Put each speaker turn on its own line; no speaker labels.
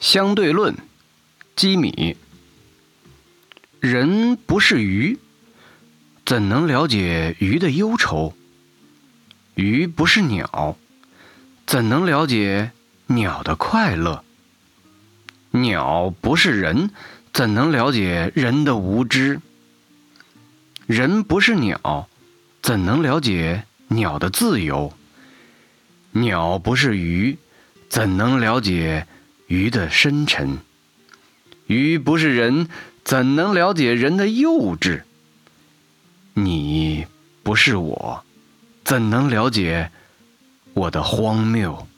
相对论，基米。人不是鱼，怎能了解鱼的忧愁？鱼不是鸟，怎能了解鸟的快乐？鸟不是人，怎能了解人的无知？人不是鸟，怎能了解鸟的自由？鸟不是鱼，怎能了解？鱼的深沉，鱼不是人，怎能了解人的幼稚？你不是我，怎能了解我的荒谬？